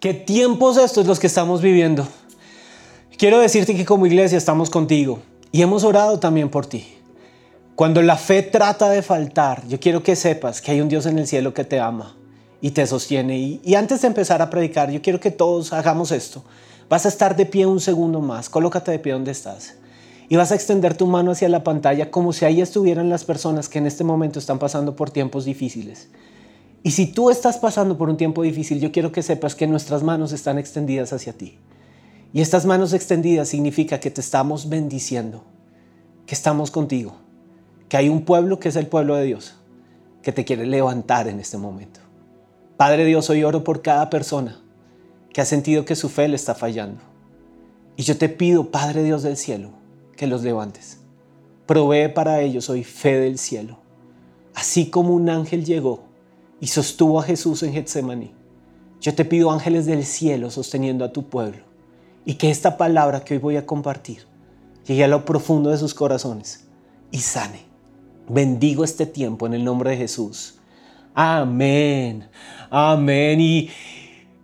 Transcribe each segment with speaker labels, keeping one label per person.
Speaker 1: ¿Qué tiempos estos los que estamos viviendo? Quiero decirte que como iglesia estamos contigo y hemos orado también por ti. Cuando la fe trata de faltar, yo quiero que sepas que hay un Dios en el cielo que te ama y te sostiene. Y, antes de empezar a predicar, yo quiero que todos hagamos esto. Vas a estar de pie un segundo más, colócate de pie donde estás. Y vas a extender tu mano hacia la pantalla como si ahí estuvieran las personas que en este momento están pasando por tiempos difíciles. Y si tú estás pasando por un tiempo difícil, yo quiero que sepas que nuestras manos están extendidas hacia ti. Y estas manos extendidas significa que te estamos bendiciendo, que estamos contigo, que hay un pueblo que es el pueblo de Dios, que te quiere levantar en este momento. Padre Dios, hoy oro por cada persona que ha sentido que su fe le está fallando. Y yo te pido, Padre Dios del cielo, que los levantes. Provee para ellos hoy fe del cielo. Así como un ángel llegó y sostuvo a Jesús en Getsemaní. Yo te pido ángeles del cielo sosteniendo a tu pueblo y que esta palabra que hoy voy a compartir llegue a lo profundo de sus corazones y sane. Bendigo este tiempo en el nombre de Jesús. Amén. Amén. Y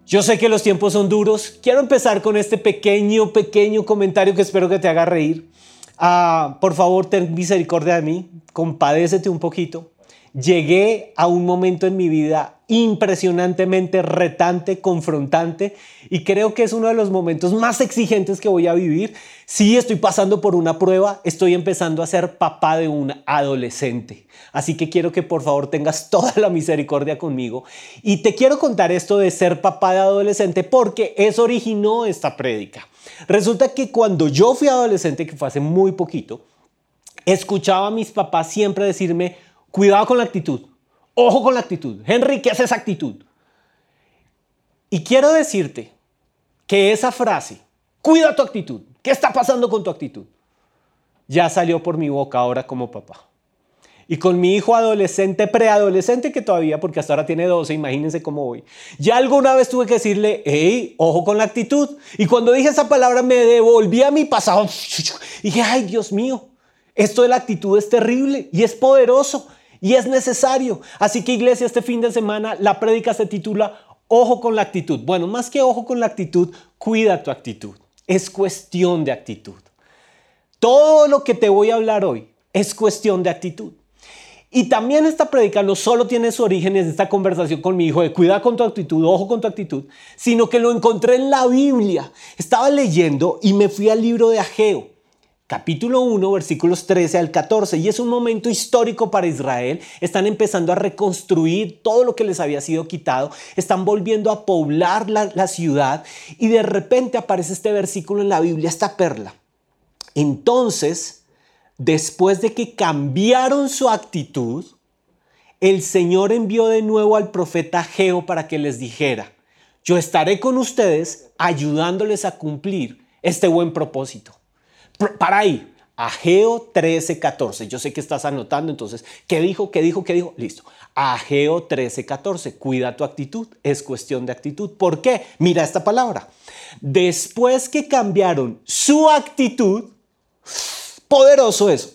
Speaker 1: yo sé que los tiempos son duros. Quiero empezar con este pequeño, pequeño comentario que espero que te haga reír. Ah, por favor, ten misericordia de mí. Compadécete un poquito llegué a un momento en mi vida impresionantemente retante, confrontante y creo que es uno de los momentos más exigentes que voy a vivir. Sí, estoy pasando por una prueba, estoy empezando a ser papá de un adolescente. Así que quiero que por favor tengas toda la misericordia conmigo. Y te quiero contar esto de ser papá de adolescente porque eso originó esta prédica. Resulta que cuando yo fui adolescente, que fue hace muy poquito, escuchaba a mis papás siempre decirme, Cuidado con la actitud. Ojo con la actitud. Henry, ¿qué es esa actitud? Y quiero decirte que esa frase, cuida tu actitud, ¿qué está pasando con tu actitud? Ya salió por mi boca ahora como papá. Y con mi hijo adolescente, preadolescente que todavía, porque hasta ahora tiene 12, imagínense cómo voy. Ya alguna vez tuve que decirle, hey, ojo con la actitud. Y cuando dije esa palabra me devolví a mi pasado. Y dije, ay, Dios mío, esto de la actitud es terrible y es poderoso y es necesario. Así que iglesia, este fin de semana la prédica se titula Ojo con la actitud. Bueno, más que ojo con la actitud, cuida tu actitud. Es cuestión de actitud. Todo lo que te voy a hablar hoy es cuestión de actitud. Y también esta prédica no solo tiene su origen en esta conversación con mi hijo de cuida con tu actitud, ojo con tu actitud, sino que lo encontré en la Biblia. Estaba leyendo y me fui al libro de Ageo capítulo 1, versículos 13 al 14. Y es un momento histórico para Israel. Están empezando a reconstruir todo lo que les había sido quitado. Están volviendo a poblar la, la ciudad. Y de repente aparece este versículo en la Biblia, esta perla. Entonces, después de que cambiaron su actitud, el Señor envió de nuevo al profeta Geo para que les dijera, yo estaré con ustedes ayudándoles a cumplir este buen propósito. Para ahí. Ageo 13, 14. Yo sé que estás anotando, entonces, ¿qué dijo? ¿Qué dijo? ¿Qué dijo? Listo. Ageo 13, 14. Cuida tu actitud. Es cuestión de actitud. ¿Por qué? Mira esta palabra. Después que cambiaron su actitud, poderoso eso.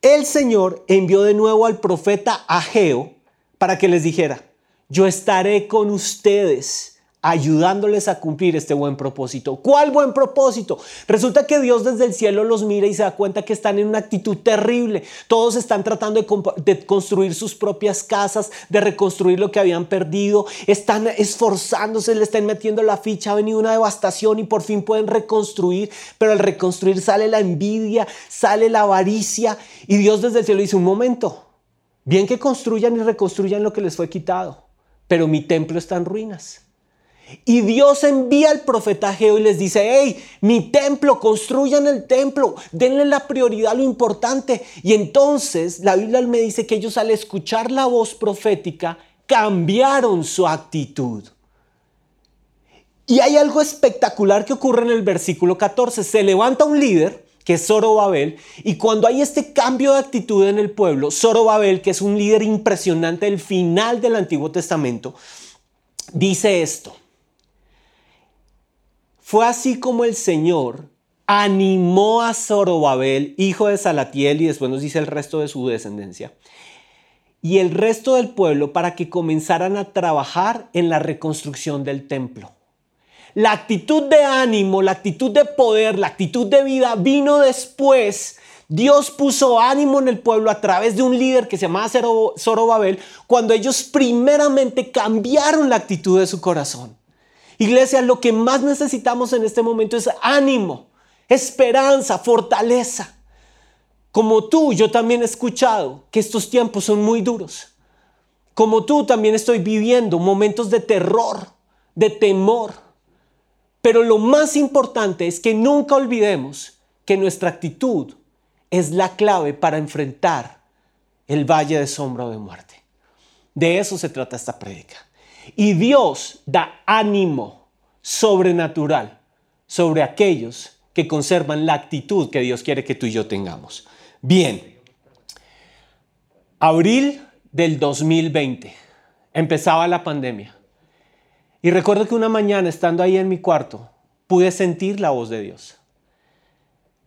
Speaker 1: El Señor envió de nuevo al profeta Ageo para que les dijera, yo estaré con ustedes ayudándoles a cumplir este buen propósito. ¿Cuál buen propósito? Resulta que Dios desde el cielo los mira y se da cuenta que están en una actitud terrible. Todos están tratando de, construir sus propias casas, de reconstruir lo que habían perdido. Están esforzándose, le están metiendo la ficha, ha venido una devastación y por fin pueden reconstruir, pero al reconstruir sale la envidia, sale la avaricia y Dios desde el cielo dice, un momento, bien que construyan y reconstruyan lo que les fue quitado, pero mi templo está en ruinas. Y Dios envía al profeta Geo y les dice, hey, mi templo, construyan el templo, denle la prioridad a lo importante. Y entonces la Biblia me dice que ellos al escuchar la voz profética cambiaron su actitud. Y hay algo espectacular que ocurre en el versículo 14. Se levanta un líder, que es Zorobabel, y cuando hay este cambio de actitud en el pueblo, Zorobabel, que es un líder impresionante del final del Antiguo Testamento, dice esto. Fue así como el Señor animó a Zorobabel, hijo de Salatiel, y después nos dice el resto de su descendencia, y el resto del pueblo para que comenzaran a trabajar en la reconstrucción del templo. La actitud de ánimo, la actitud de poder, la actitud de vida vino después. Dios puso ánimo en el pueblo a través de un líder que se llamaba Zorobabel cuando ellos primeramente cambiaron la actitud de su corazón. Iglesia, lo que más necesitamos en este momento es ánimo, esperanza, fortaleza. Como tú, yo también he escuchado que estos tiempos son muy duros. Como tú, también estoy viviendo momentos de terror, de temor. Pero lo más importante es que nunca olvidemos que nuestra actitud es la clave para enfrentar el valle de sombra o de muerte. De eso se trata esta prédica. Y Dios da ánimo sobrenatural sobre aquellos que conservan la actitud que Dios quiere que tú y yo tengamos. Bien, abril del 2020 empezaba la pandemia. Y recuerdo que una mañana estando ahí en mi cuarto pude sentir la voz de Dios.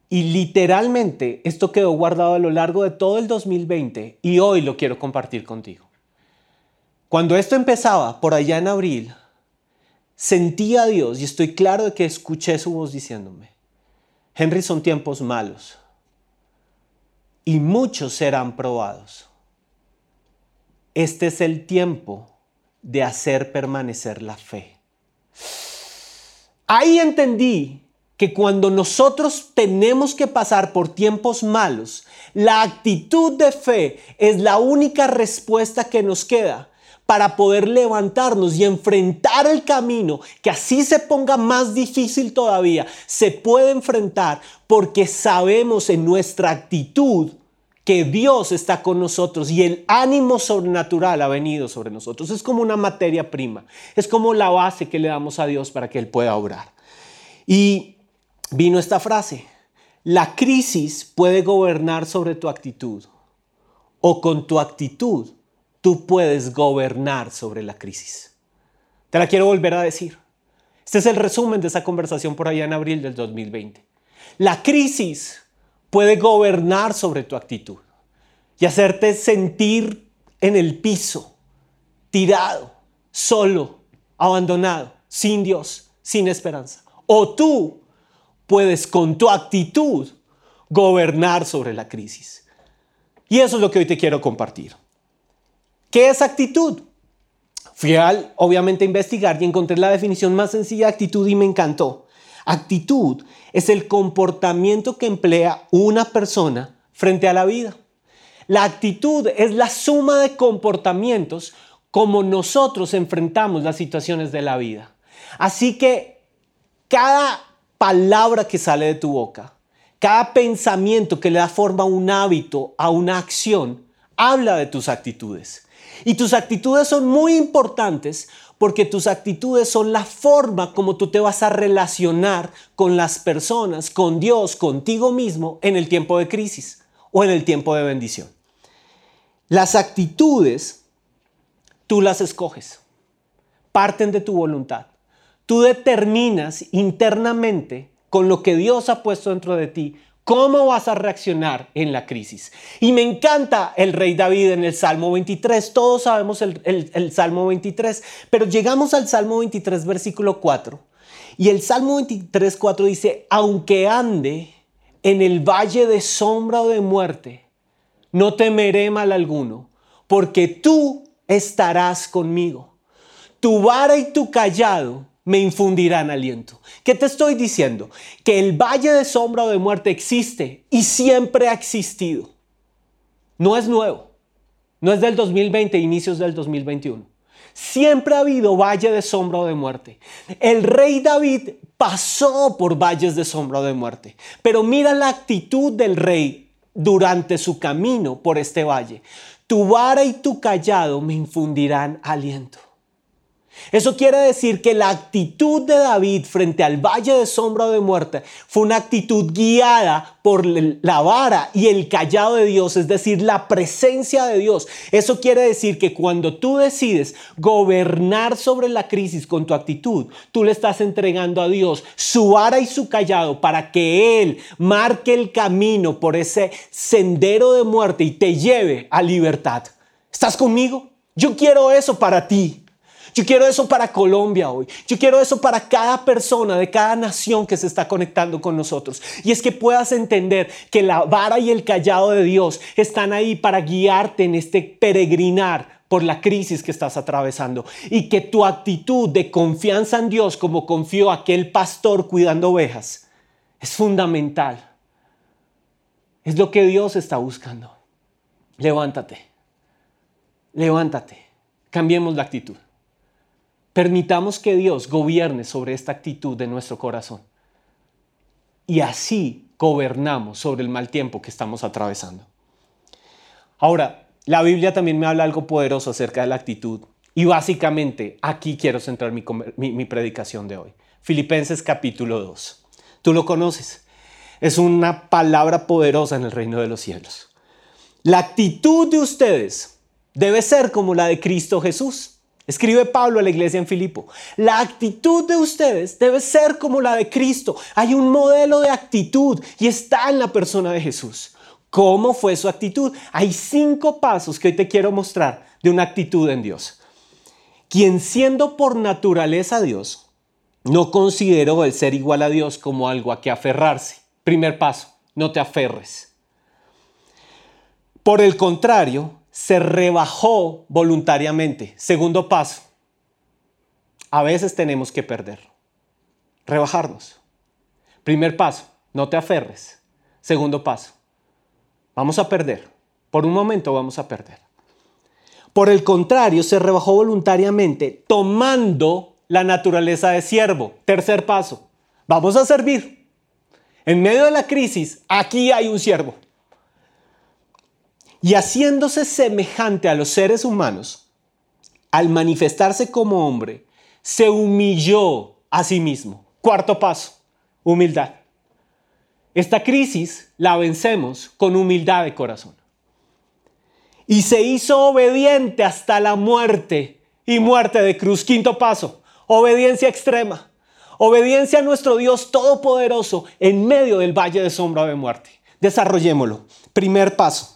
Speaker 1: Y literalmente esto quedó guardado a lo largo de todo el 2020 y hoy lo quiero compartir contigo. Cuando esto empezaba, por allá en abril, sentí a Dios y estoy claro de que escuché su voz diciéndome, Henry, son tiempos malos y muchos serán probados. Este es el tiempo de hacer permanecer la fe. Ahí entendí que cuando nosotros tenemos que pasar por tiempos malos, la actitud de fe es la única respuesta que nos queda para poder levantarnos y enfrentar el camino, que así se ponga más difícil todavía, se puede enfrentar porque sabemos en nuestra actitud que Dios está con nosotros y el ánimo sobrenatural ha venido sobre nosotros. Es como una materia prima, es como la base que le damos a Dios para que Él pueda obrar. Y vino esta frase, la crisis puede gobernar sobre tu actitud o con tu actitud tú puedes gobernar sobre la crisis. Te la quiero volver a decir. Este es el resumen de esa conversación por allá en abril del 2020. La crisis puede gobernar sobre tu actitud y hacerte sentir en el piso, tirado, solo, abandonado, sin Dios, sin esperanza. O tú puedes con tu actitud gobernar sobre la crisis. Y eso es lo que hoy te quiero compartir. ¿Qué es actitud? Fui al, obviamente, investigar y encontré la definición más sencilla de actitud y me encantó. Actitud es el comportamiento que emplea una persona frente a la vida. La actitud es la suma de comportamientos como nosotros enfrentamos las situaciones de la vida. Así que cada palabra que sale de tu boca, cada pensamiento que le da forma a un hábito, a una acción, habla de tus actitudes. Y tus actitudes son muy importantes porque tus actitudes son la forma como tú te vas a relacionar con las personas, con Dios, contigo mismo en el tiempo de crisis o en el tiempo de bendición. Las actitudes tú las escoges, parten de tu voluntad. Tú determinas internamente con lo que Dios ha puesto dentro de ti ¿Cómo vas a reaccionar en la crisis? Y me encanta el rey David en el Salmo 23. Todos sabemos el, Salmo 23, pero llegamos al Salmo 23, versículo 4. Y el Salmo 23, 4 dice, aunque ande en el valle de sombra o de muerte, no temeré mal alguno, porque tú estarás conmigo. Tu vara y tu callado me infundirán aliento. ¿Qué te estoy diciendo? Que el valle de sombra o de muerte existe y siempre ha existido. No es nuevo. No es del 2020, inicios del 2021. Siempre ha habido valle de sombra o de muerte. El rey David pasó por valles de sombra o de muerte. Pero mira la actitud del rey durante su camino por este valle. Tu vara y tu callado me infundirán aliento. Eso quiere decir que la actitud de David frente al valle de sombra o de muerte fue una actitud guiada por la vara y el callado de Dios, es decir, la presencia de Dios. Eso quiere decir que cuando tú decides gobernar sobre la crisis con tu actitud, tú le estás entregando a Dios su vara y su callado para que Él marque el camino por ese sendero de muerte y te lleve a libertad. ¿Estás conmigo? Yo quiero eso para ti. Yo quiero eso para Colombia hoy. Yo quiero eso para cada persona de cada nación que se está conectando con nosotros. Y es que puedas entender que la vara y el callado de Dios están ahí para guiarte en este peregrinar por la crisis que estás atravesando y que tu actitud de confianza en Dios como confió aquel pastor cuidando ovejas es fundamental. Es lo que Dios está buscando. Levántate. Levántate. Cambiemos la actitud. Permitamos que Dios gobierne sobre esta actitud de nuestro corazón. Y así gobernamos sobre el mal tiempo que estamos atravesando. Ahora, la Biblia también me habla algo poderoso acerca de la actitud. Y básicamente aquí quiero centrar mi, predicación de hoy. Filipenses capítulo 2. Tú lo conoces. Es una palabra poderosa en el reino de los cielos. La actitud de ustedes debe ser como la de Cristo Jesús Escribe Pablo a la iglesia en Filipo. La actitud de ustedes debe ser como la de Cristo. Hay un modelo de actitud y está en la persona de Jesús. ¿Cómo fue su actitud? Hay cinco pasos que hoy te quiero mostrar de una actitud en Dios. Quien siendo por naturaleza Dios, no consideró el ser igual a Dios como algo a que aferrarse. Primer paso, no te aferres. Por el contrario, se rebajó voluntariamente. Segundo paso, a veces tenemos que perder, rebajarnos. Primer paso, no te aferres. Segundo paso, vamos a perder. Por un momento vamos a perder. Por el contrario, se rebajó voluntariamente tomando la naturaleza de siervo. Tercer paso, vamos a servir. En medio de la crisis, aquí hay un siervo y haciéndose semejante a los seres humanos, al manifestarse como hombre, se humilló a sí mismo. Cuarto paso, humildad. Esta crisis la vencemos con humildad de corazón. Y se hizo obediente hasta la muerte y muerte de cruz. Quinto paso, obediencia extrema. Obediencia a nuestro Dios Todopoderoso en medio del valle de sombra de muerte. Desarrollémoslo. Primer paso,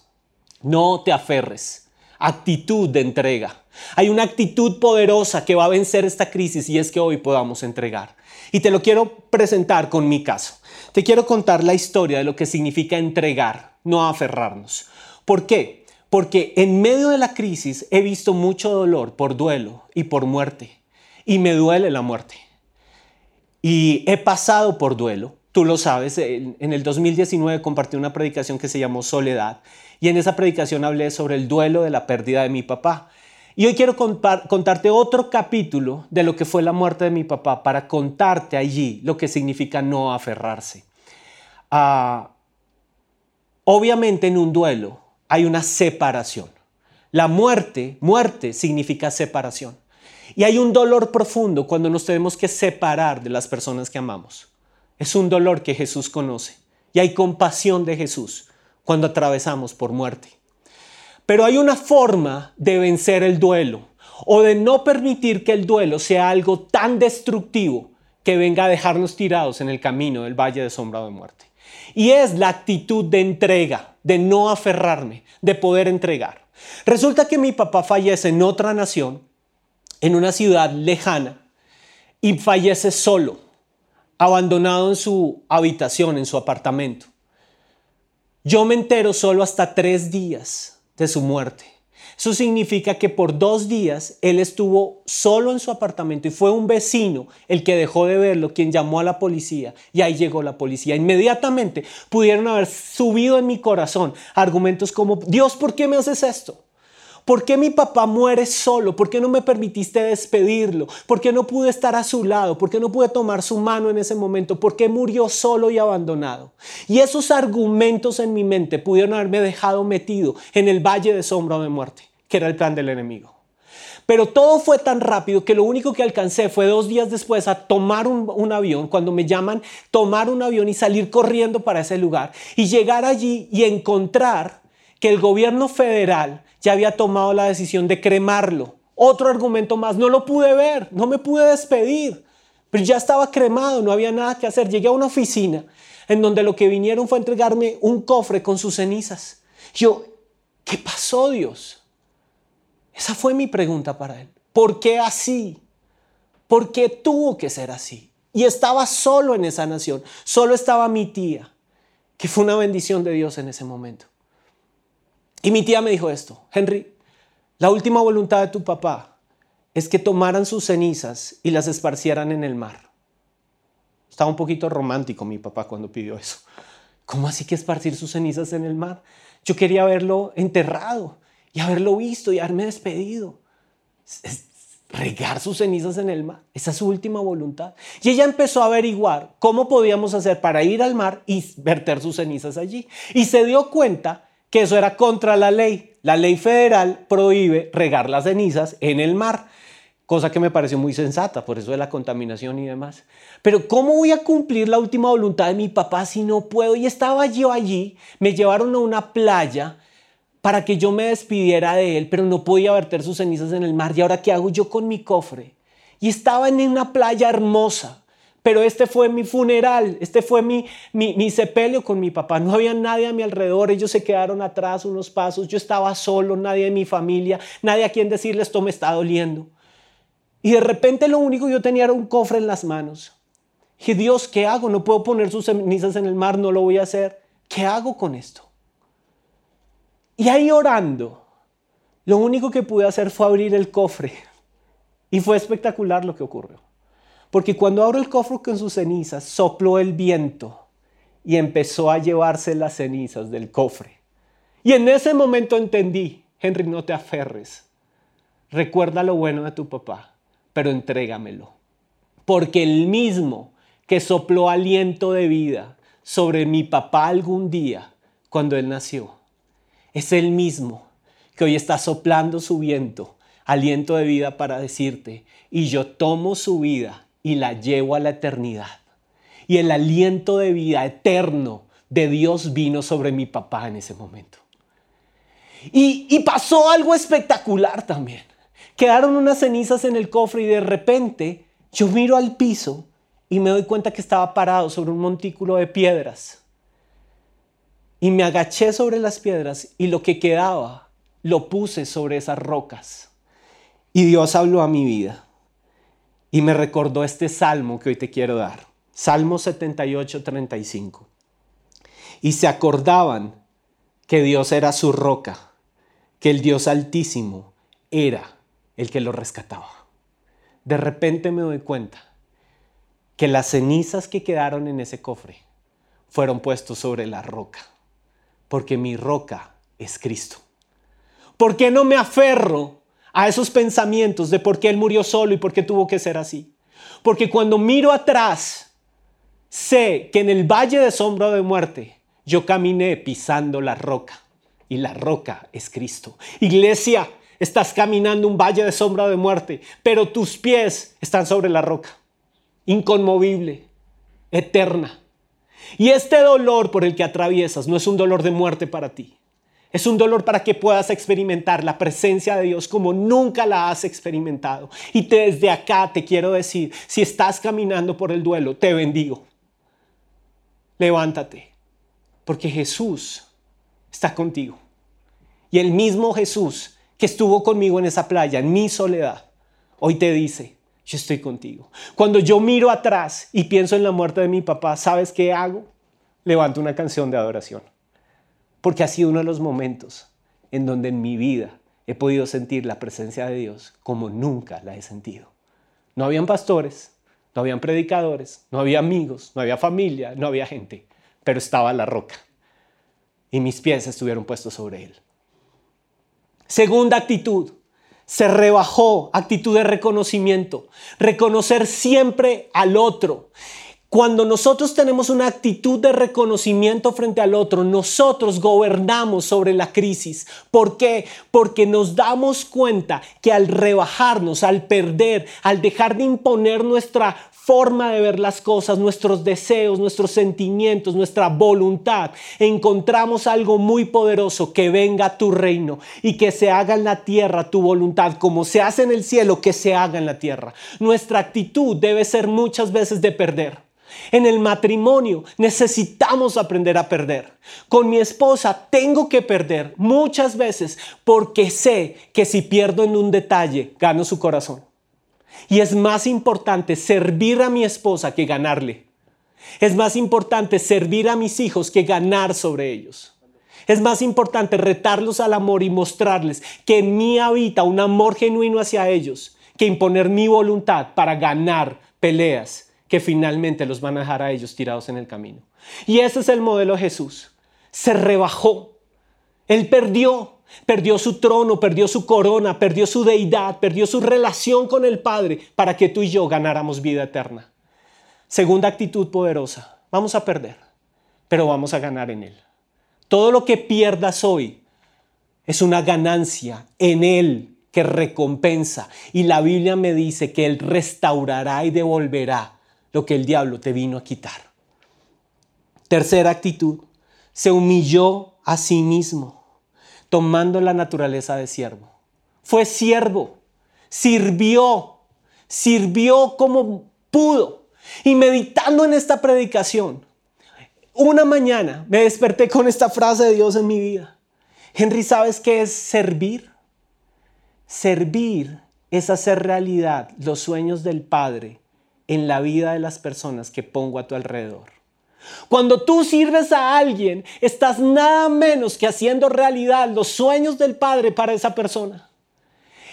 Speaker 1: no te aferres. Actitud de entrega. Hay una actitud poderosa que va a vencer esta crisis y es que hoy podamos entregar. Y te lo quiero presentar con mi caso. Te quiero contar la historia de lo que significa entregar, no aferrarnos. ¿Por qué? Porque en medio de la crisis he visto mucho dolor por duelo y por muerte. Y me duele la muerte. Y he pasado por duelo. Tú lo sabes, en el 2019 compartí una predicación que se llamó Soledad y en esa predicación hablé sobre el duelo de la pérdida de mi papá. Y hoy quiero contarte otro capítulo de lo que fue la muerte de mi papá para contarte allí lo que significa no aferrarse. Ah, obviamente en un duelo hay una separación. La muerte, muerte significa separación. Y hay un dolor profundo cuando nos tenemos que separar de las personas que amamos. Es un dolor que Jesús conoce. Y hay compasión de Jesús cuando atravesamos por muerte. Pero hay una forma de vencer el duelo o de no permitir que el duelo sea algo tan destructivo que venga a dejarnos tirados en el camino del valle de sombra de muerte. Y es la actitud de entrega, de no aferrarme, de poder entregar. Resulta que mi papá fallece en otra nación, en una ciudad lejana, y fallece solo, abandonado en su habitación, en su apartamento. Yo me entero solo hasta tres días de su muerte. Eso significa que por dos días él estuvo solo en su apartamento y fue un vecino el que dejó de verlo, quien llamó a la policía y ahí llegó la policía. Inmediatamente pudieron haber subido en mi corazón argumentos como, Dios, ¿por qué me haces esto? ¿Por qué mi papá muere solo? ¿Por qué no me permitiste despedirlo? ¿Por qué no pude estar a su lado? ¿Por qué no pude tomar su mano en ese momento? ¿Por qué murió solo y abandonado? Y esos argumentos en mi mente pudieron haberme dejado metido en el valle de sombra de muerte, que era el plan del enemigo. Pero todo fue tan rápido que lo único que alcancé fue dos días después a tomar un, un, avión, cuando me llaman, tomar un avión y salir corriendo para ese lugar y llegar allí y encontrar que el gobierno federal ya había tomado la decisión de cremarlo. Otro argumento más, no lo pude ver, no me pude despedir, pero ya estaba cremado, no había nada que hacer. Llegué a una oficina en donde lo que vinieron fue entregarme un cofre con sus cenizas. Yo, ¿qué pasó Dios? Esa fue mi pregunta para él. ¿por qué así? ¿Por qué tuvo que ser así? Y estaba solo en esa nación, solo estaba mi tía, que fue una bendición de Dios en ese momento. Y mi tía me dijo esto, Henry, la última voluntad de tu papá es que tomaran sus cenizas y las esparcieran en el mar. Estaba un poquito romántico mi papá cuando pidió eso. ¿Cómo así que esparcir sus cenizas en el mar? Yo quería verlo enterrado y haberlo visto y haberme despedido. regar sus cenizas en el mar. Esa es su última voluntad. Y ella empezó a averiguar cómo podíamos hacer para ir al mar y verter sus cenizas allí. Y se dio cuenta que eso era contra la ley. La ley federal prohíbe regar las cenizas en el mar, cosa que me pareció muy sensata, por eso de la contaminación y demás. Pero ¿cómo voy a cumplir la última voluntad de mi papá si no puedo? Y estaba yo allí, me llevaron a una playa para que yo me despidiera de él, pero no podía verter sus cenizas en el mar. ¿Y ahora qué hago yo con mi cofre? Y estaba en una playa hermosa, pero este fue mi funeral, este fue mi, mi, sepelio con mi papá. No había nadie a mi alrededor, ellos se quedaron atrás unos pasos, yo estaba solo, nadie de mi familia, nadie a quien decirle esto me está doliendo. Y de repente lo único que yo tenía era un cofre en las manos. Y Dios, ¿qué hago? No puedo poner sus cenizas en el mar, no lo voy a hacer. ¿Qué hago con esto? Y ahí orando, lo único que pude hacer fue abrir el cofre. Y fue espectacular lo que ocurrió. Porque cuando abro el cofre con sus cenizas, sopló el viento y empezó a llevarse las cenizas del cofre. Y en ese momento entendí, Henry, no te aferres. Recuerda lo bueno de tu papá, pero entrégamelo. Porque el mismo que sopló aliento de vida sobre mi papá algún día, cuando él nació, es el mismo que hoy está soplando su viento, aliento de vida para decirte, y yo tomo su vida y la llevo a la eternidad. Y el aliento de vida eterno de Dios vino sobre mi papá en ese momento. Y, y pasó algo espectacular también. Quedaron unas cenizas en el cofre y de repente yo miro al piso y me doy cuenta que estaba parado sobre un montículo de piedras. Y me agaché sobre las piedras y lo que quedaba lo puse sobre esas rocas. Y Dios habló a mi vida y me recordó este salmo que hoy te quiero dar. Salmo 78, 35. Y se acordaban que Dios era su roca, que el Dios altísimo era el que lo rescataba. De repente me doy cuenta que las cenizas que quedaron en ese cofre fueron puestos sobre la roca porque mi roca es Cristo. ¿Por qué no me aferro a esos pensamientos de por qué Él murió solo y por qué tuvo que ser así? Porque cuando miro atrás, sé que en el valle de sombra de muerte yo caminé pisando la roca y la roca es Cristo. Iglesia, estás caminando un valle de sombra de muerte, pero tus pies están sobre la roca, inconmovible, eterna. Y este dolor por el que atraviesas no es un dolor de muerte para ti. Es un dolor para que puedas experimentar la presencia de Dios como nunca la has experimentado. Y desde acá te quiero decir, si estás caminando por el duelo, te bendigo. Levántate, porque Jesús está contigo. Y el mismo Jesús que estuvo conmigo en esa playa, en mi soledad, hoy te dice, yo estoy contigo. Cuando yo miro atrás y pienso en la muerte de mi papá, ¿sabes qué hago? Levanto una canción de adoración. Porque ha sido uno de los momentos en donde en mi vida he podido sentir la presencia de Dios como nunca la he sentido. No habían pastores, no habían predicadores, no había amigos, no había familia, no había gente, pero estaba la roca. Y mis pies estuvieron puestos sobre él. Segunda actitud, se rebajó, actitud de reconocimiento, reconocer siempre al otro. Cuando nosotros tenemos una actitud de reconocimiento frente al otro, nosotros gobernamos sobre la crisis. ¿Por qué? Porque nos damos cuenta que al rebajarnos, al perder, al dejar de imponer nuestra forma de ver las cosas, nuestros deseos, nuestros sentimientos, nuestra voluntad, encontramos algo muy poderoso, que venga tu reino y que se haga en la tierra tu voluntad, como se hace en el cielo, que se haga en la tierra. Nuestra actitud debe ser muchas veces de perder. En el matrimonio necesitamos aprender a perder. Con mi esposa tengo que perder muchas veces porque sé que si pierdo en un detalle, gano su corazón. Y es más importante servir a mi esposa que ganarle. Es más importante servir a mis hijos que ganar sobre ellos. Es más importante retarlos al amor y mostrarles que en mí habita un amor genuino hacia ellos que imponer mi voluntad para ganar peleas que finalmente los van a dejar a ellos tirados en el camino. Y ese es el modelo de Jesús. Se rebajó. Él perdió. Perdió su trono, perdió su corona, perdió su deidad, perdió su relación con el Padre para que tú y yo ganáramos vida eterna. Segunda actitud poderosa. Vamos a perder, pero vamos a ganar en Él. Todo lo que pierdas hoy es una ganancia en Él que recompensa. Y la Biblia me dice que Él restaurará y devolverá lo que el diablo te vino a quitar. Tercera actitud, se humilló a sí mismo, tomando la naturaleza de siervo. Fue siervo, sirvió, sirvió como pudo. Y meditando en esta predicación, una mañana me desperté con esta frase de Dios en mi vida. Henry, ¿sabes qué es servir? Servir es hacer realidad los sueños del Padre en la vida de las personas que pongo a tu alrededor. Cuando tú sirves a alguien, estás nada menos que haciendo realidad los sueños del Padre para esa persona.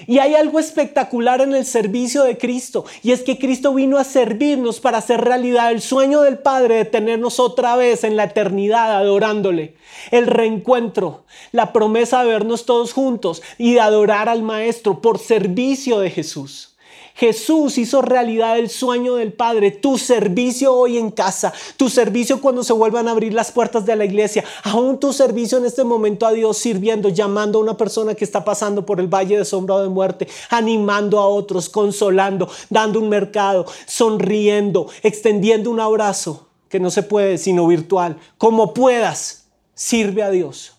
Speaker 1: Y hay algo espectacular en el servicio de Cristo, y es que Cristo vino a servirnos para hacer realidad el sueño del Padre de tenernos otra vez en la eternidad adorándole. El reencuentro, la promesa de vernos todos juntos y de adorar al Maestro por servicio de Jesús. Jesús hizo realidad el sueño del Padre, tu servicio hoy en casa, tu servicio cuando se vuelvan a abrir las puertas de la iglesia, aún tu servicio en este momento a Dios sirviendo, llamando a una persona que está pasando por el valle de sombra de muerte, animando a otros, consolando, dando un mercado, sonriendo, extendiendo un abrazo que no se puede sino virtual, como puedas, sirve a Dios.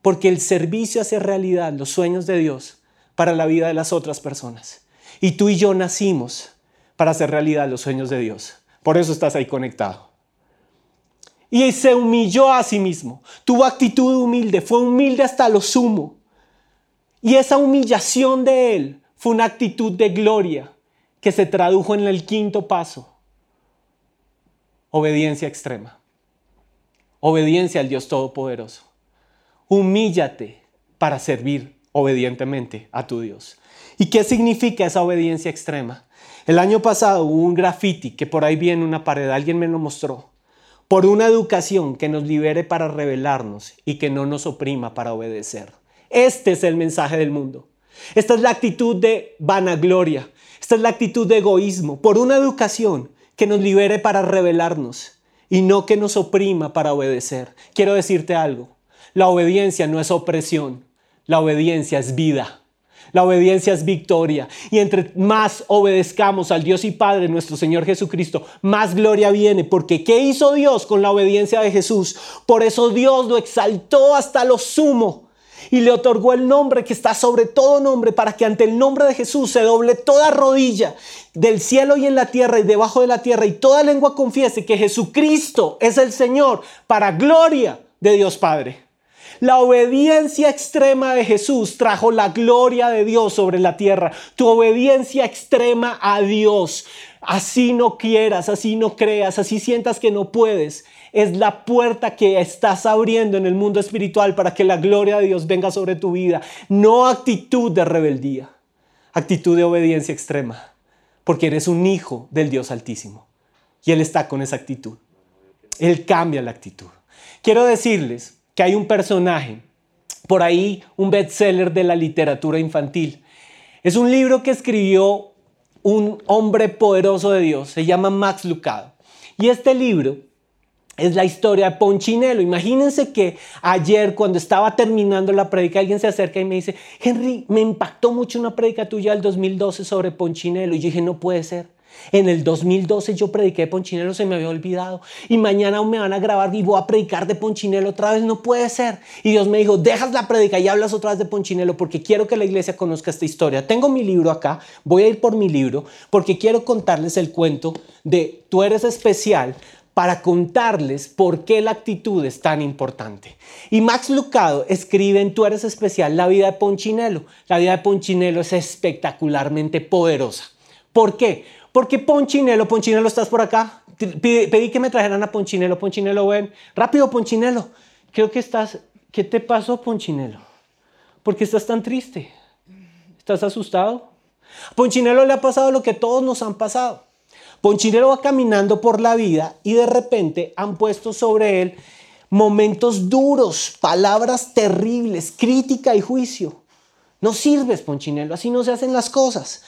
Speaker 1: Porque el servicio hace realidad los sueños de Dios para la vida de las otras personas. Y tú y yo nacimos para hacer realidad los sueños de Dios. Por eso estás ahí conectado. Y se humilló a sí mismo. Tuvo actitud humilde. Fue humilde hasta lo sumo. Y esa humillación de él fue una actitud de gloria que se tradujo en el quinto paso. Obediencia extrema. Obediencia al Dios Todopoderoso. Humíllate para servir obedientemente a tu Dios. ¿Y qué significa esa obediencia extrema? El año pasado hubo un graffiti que por ahí viene una pared, alguien me lo mostró. Por una educación que nos libere para rebelarnos y que no nos oprima para obedecer. Este es el mensaje del mundo. Esta es la actitud de vanagloria. Esta es la actitud de egoísmo. Por una educación que nos libere para rebelarnos y no que nos oprima para obedecer. Quiero decirte algo. La obediencia no es opresión. La obediencia es vida. La obediencia es victoria. Y entre más obedezcamos al Dios y Padre, nuestro Señor Jesucristo, más gloria viene. Porque ¿qué hizo Dios con la obediencia de Jesús? Por eso Dios lo exaltó hasta lo sumo y le otorgó el nombre que está sobre todo nombre para que ante el nombre de Jesús se doble toda rodilla del cielo y en la tierra y debajo de la tierra y toda lengua confiese que Jesucristo es el Señor para gloria de Dios Padre. La obediencia extrema de Jesús trajo la gloria de Dios sobre la tierra. Tu obediencia extrema a Dios. Así no quieras, así no creas, así sientas que no puedes. Es la puerta que estás abriendo en el mundo espiritual para que la gloria de Dios venga sobre tu vida. No actitud de rebeldía, actitud de obediencia extrema. Porque eres un hijo del Dios Altísimo. Y Él está con esa actitud. Él cambia la actitud. Quiero decirles que hay un personaje, por ahí un bestseller de la literatura infantil. Es un libro que escribió un hombre poderoso de Dios, se llama Max Lucado. Y este libro es la historia de Ponchinelo. Imagínense que ayer cuando estaba terminando la predica alguien se acerca y me dice, Henry, me impactó mucho una predica tuya del 2012 sobre Ponchinelo. Y yo dije, no puede ser. En el 2012 yo prediqué de Ponchinelo, se me había olvidado. Y mañana me van a grabar y voy a predicar de Ponchinelo otra vez. No puede ser. Y Dios me dijo, dejas la predica y hablas otra vez de Ponchinelo porque quiero que la iglesia conozca esta historia. Tengo mi libro acá, voy a ir por mi libro porque quiero contarles el cuento de tú eres especial para contarles por qué la actitud es tan importante. Y Max Lucado escribe en Tú eres especial la vida de Ponchinelo. La vida de Ponchinelo es espectacularmente poderosa. ¿Por qué? Porque Ponchinelo, Ponchinelo, ¿estás por acá? Pedí que me trajeran a Ponchinelo, Ponchinelo, ven. Rápido, Ponchinelo. Creo que estás... ¿Qué te pasó, Ponchinelo? ¿Por qué estás tan triste? ¿Estás asustado? A Ponchinelo le ha pasado lo que todos nos han pasado. Ponchinelo va caminando por la vida y de repente han puesto sobre él momentos duros, palabras terribles, crítica y juicio. No sirves, Ponchinelo, así no se hacen las cosas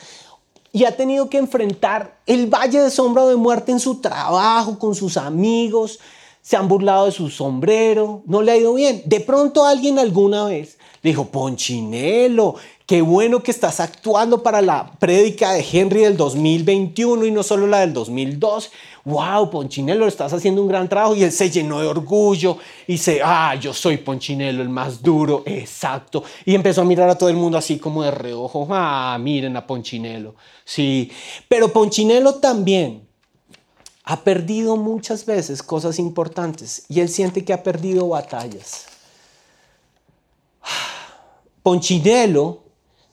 Speaker 1: y ha tenido que enfrentar el valle de sombra o de muerte en su trabajo, con sus amigos, se han burlado de su sombrero, no le ha ido bien. De pronto alguien alguna vez le dijo, Ponchinelo, qué bueno que estás actuando para la prédica de Henry del 2021 y no solo la del 2002. Wow, Ponchinelo, estás haciendo un gran trabajo y él se llenó de orgullo y se, ah, yo soy Ponchinelo, el más duro, exacto. Y empezó a mirar a todo el mundo así como de reojo, ah, miren a Ponchinelo. Sí, pero Ponchinelo también ha perdido muchas veces cosas importantes y él siente que ha perdido batallas. Ponchinelo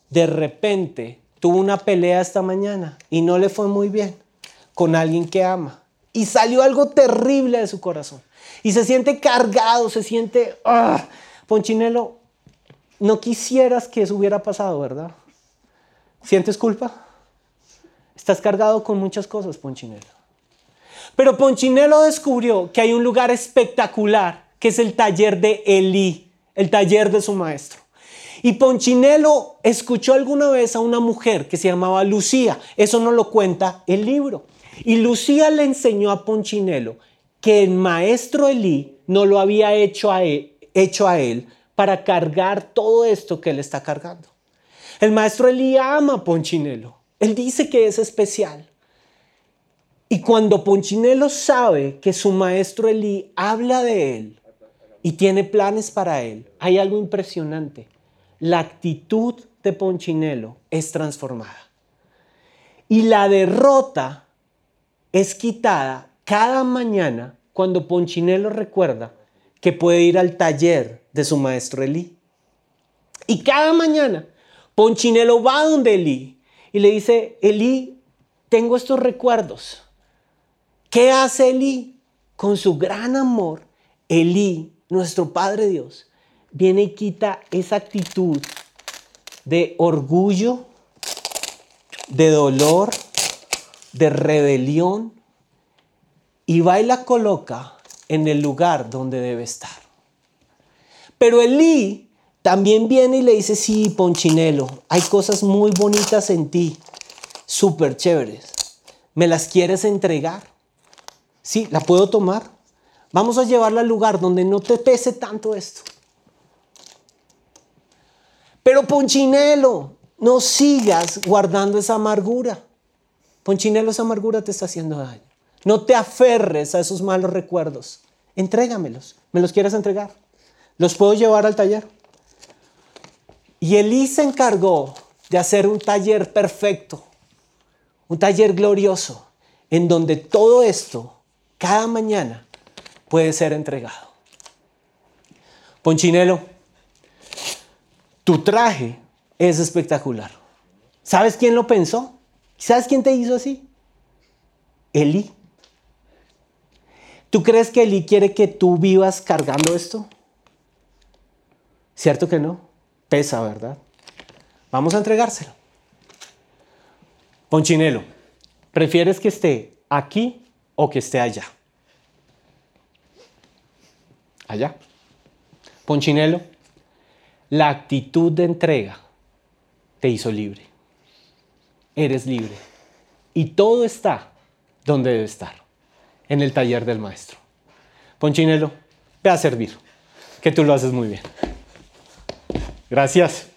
Speaker 1: de repente tuvo una pelea esta mañana y no le fue muy bien con alguien que ama. Y salió algo terrible de su corazón. Y se siente cargado, se siente... ¡ah! Ponchinelo, no quisieras que eso hubiera pasado, ¿verdad? ¿Sientes culpa? Estás cargado con muchas cosas, Ponchinelo. Pero Ponchinelo descubrió que hay un lugar espectacular, que es el taller de Elí, el taller de su maestro. Y Ponchinelo escuchó alguna vez a una mujer que se llamaba Lucía. Eso no lo cuenta el libro. Y Lucía le enseñó a Ponchinelo que el maestro Elí no lo había hecho a él, hecho a él para cargar todo esto que él está cargando. El maestro Elí ama a Ponchinelo. Él dice que es especial. Y cuando Ponchinelo sabe que su maestro Elí habla de él y tiene planes para él, hay algo impresionante la actitud de Ponchinelo es transformada. Y la derrota es quitada cada mañana cuando Ponchinelo recuerda que puede ir al taller de su maestro Elí. Y cada mañana Ponchinelo va donde Elí y le dice, Elí, tengo estos recuerdos. ¿Qué hace Elí? Con su gran amor, Elí, nuestro Padre Dios, viene y quita esa actitud de orgullo, de dolor, de rebelión y va y la coloca en el lugar donde debe estar. Pero Elí también viene y le dice, sí, Ponchinelo, hay cosas muy bonitas en ti, súper chéveres. ¿Me las quieres entregar? Sí, la puedo tomar. Vamos a llevarla al lugar donde no te pese tanto esto. Pero Ponchinelo, no sigas guardando esa amargura. Ponchinelo, esa amargura te está haciendo daño. No te aferres a esos malos recuerdos. Entrégamelos. ¿Me los quieres entregar? ¿Los puedo llevar al taller? Y Elí se encargó de hacer un taller perfecto, un taller glorioso, en donde todo esto, cada mañana, puede ser entregado. Ponchinelo, tu traje es espectacular. ¿Sabes quién lo pensó? ¿Sabes quién te hizo así? Eli. ¿Tú crees que Eli quiere que tú vivas cargando esto? ¿Cierto que no? Pesa, ¿verdad? Vamos a entregárselo. Ponchinelo, ¿prefieres que esté aquí o que esté allá? Allá. Ponchinelo, la actitud de entrega te hizo libre. Eres libre. Y todo está donde debe estar, en el taller del maestro. Ponchinelo, ve a servir, que tú lo haces muy bien. Gracias.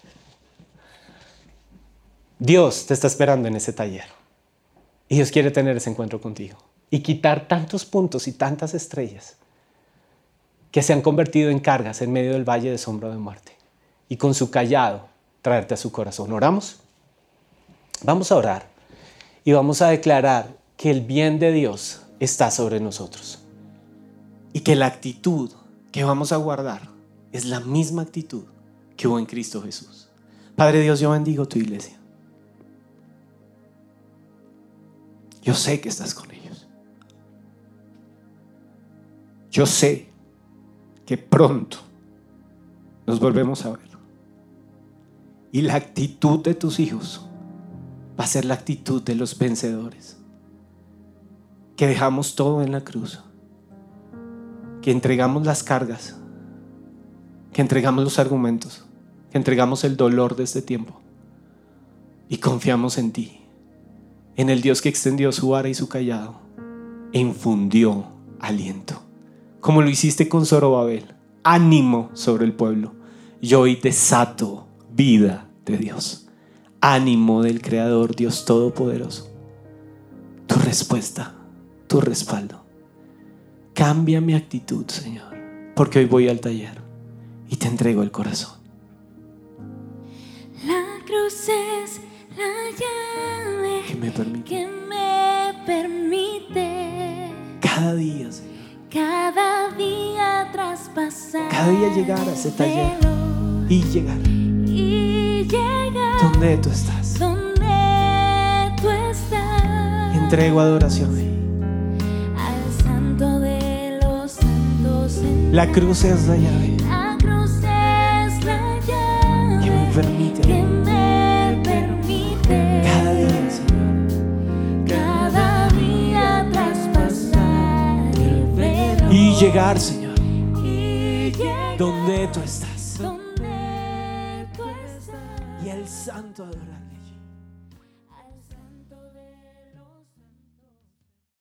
Speaker 1: Dios te está esperando en ese taller. Y Dios quiere tener ese encuentro contigo y quitar tantos puntos y tantas estrellas que se han convertido en cargas en medio del valle de sombra de muerte y con su callado traerte a su corazón. ¿Oramos? Vamos a orar y vamos a declarar que el bien de Dios está sobre nosotros y que la actitud que vamos a guardar es la misma actitud que hubo en Cristo Jesús. Padre Dios, yo bendigo tu iglesia. Yo sé que estás con ellos. Yo sé que pronto nos volvemos a ver. Y la actitud de tus hijos va a ser la actitud de los vencedores. Que dejamos todo en la cruz. Que entregamos las cargas. Que entregamos los argumentos. Que entregamos el dolor de este tiempo. Y confiamos en ti. En el Dios que extendió su vara y su callado. E infundió aliento. Como lo hiciste con Zorobabel. Ánimo sobre el pueblo. Y hoy desato vida de Dios. Ánimo del Creador, Dios Todopoderoso. Tu respuesta, tu respaldo. Cambia mi actitud, Señor, porque hoy voy al taller y te entrego el corazón.
Speaker 2: La cruz es la llave
Speaker 1: Que me permite
Speaker 2: que me permite
Speaker 1: cada día, Señor,
Speaker 2: cada día traspasar.
Speaker 1: cada día llegar a ese taller y llegar donde tú estás.
Speaker 2: donde tú estás.
Speaker 1: Entrego adoración.
Speaker 2: al santo de los santos.
Speaker 1: La cruz es la llave
Speaker 2: La cruz es la llave
Speaker 1: que me permite
Speaker 2: que me permite
Speaker 1: cada día, Señor,
Speaker 2: cada día traspasar el velo
Speaker 1: y llegar, Señor,
Speaker 2: y llegar
Speaker 1: donde tú estás. Santo adorar.